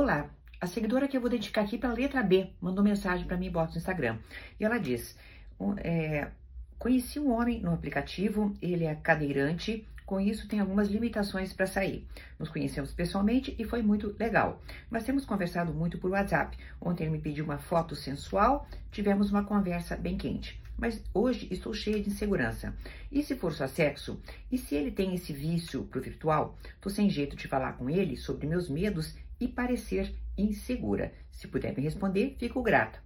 Olá, a seguidora que eu vou identificar aqui pela letra B mandou mensagem para mim inbox no Instagram. E ela diz: é, Conheci um homem no aplicativo, ele é cadeirante, com isso tem algumas limitações para sair. Nos conhecemos pessoalmente e foi muito legal. Mas temos conversado muito por WhatsApp. Ontem ele me pediu uma foto sensual, tivemos uma conversa bem quente. Mas hoje estou cheia de insegurança. E se for só sexo? E se ele tem esse vício pro virtual? Tô sem jeito de falar com ele sobre meus medos e parecer insegura. Se puder me responder, fico grata.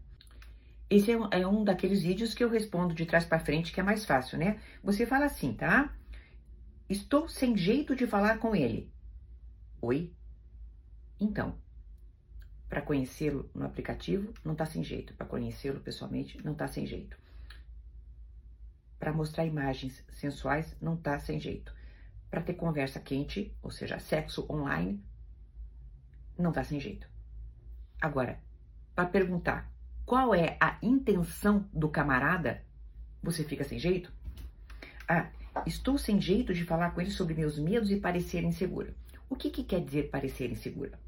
Esse é um, é um daqueles vídeos que eu respondo de trás para frente, que é mais fácil, né? Você fala assim, tá? Estou sem jeito de falar com ele. Oi? Então, para conhecê-lo no aplicativo, não tá sem jeito. Para conhecê-lo pessoalmente, não tá sem jeito. Para mostrar imagens sensuais, não tá sem jeito. Para ter conversa quente, ou seja, sexo online, não tá sem jeito. Agora, para perguntar qual é a intenção do camarada, você fica sem jeito? Ah, estou sem jeito de falar com ele sobre meus medos e parecer insegura. O que, que quer dizer parecer insegura?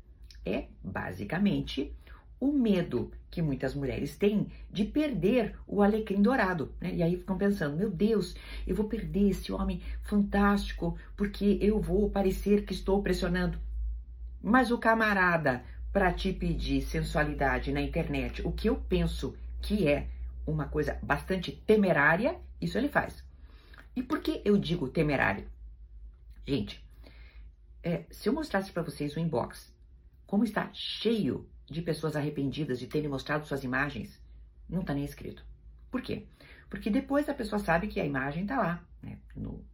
É basicamente o medo que muitas mulheres têm de perder o alecrim dourado. Né? E aí ficam pensando: meu Deus, eu vou perder esse homem fantástico porque eu vou parecer que estou pressionando. Mas o camarada, para te pedir sensualidade na internet, o que eu penso que é uma coisa bastante temerária, isso ele faz. E por que eu digo temerário? Gente, é, se eu mostrasse para vocês o inbox, como está cheio de pessoas arrependidas de terem mostrado suas imagens, não está nem escrito. Por quê? Porque depois a pessoa sabe que a imagem está lá, né, no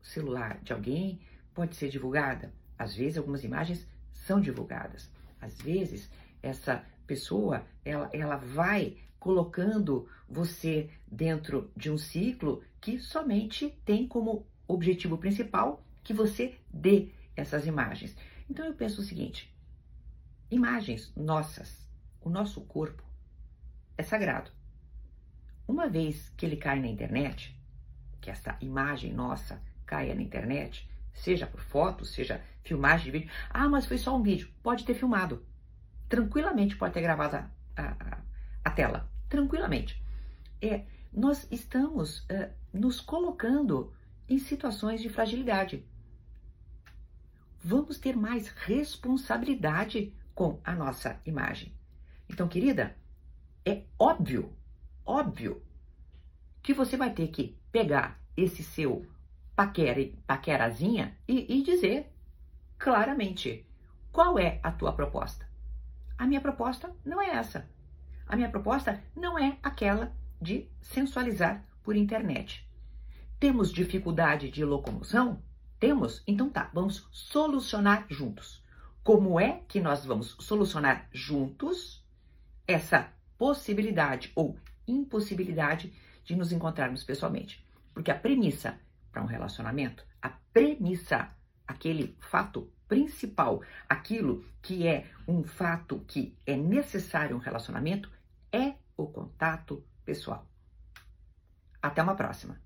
celular de alguém, pode ser divulgada. Às vezes algumas imagens são divulgadas. Às vezes, essa pessoa, ela, ela vai colocando você dentro de um ciclo que somente tem como objetivo principal que você dê essas imagens. Então eu penso o seguinte: imagens nossas, o nosso corpo é sagrado. Uma vez que ele cai na internet, que essa imagem nossa caia na internet, seja por foto, seja filmagem de vídeo. Ah, mas foi só um vídeo. Pode ter filmado. Tranquilamente pode ter gravado a, a, a tela. Tranquilamente. É, nós estamos é, nos colocando em situações de fragilidade. Vamos ter mais responsabilidade com a nossa imagem. Então, querida, é óbvio, óbvio, que você vai ter que pegar esse seu paquera, paquerazinha e, e dizer claramente qual é a tua proposta. A minha proposta não é essa. A minha proposta não é aquela de sensualizar por internet. Temos dificuldade de locomoção? Temos? Então tá, vamos solucionar juntos. Como é que nós vamos solucionar juntos essa possibilidade ou impossibilidade de nos encontrarmos pessoalmente? Porque a premissa para um relacionamento, a premissa, aquele fato principal, aquilo que é um fato que é necessário um relacionamento, é o contato pessoal. Até uma próxima!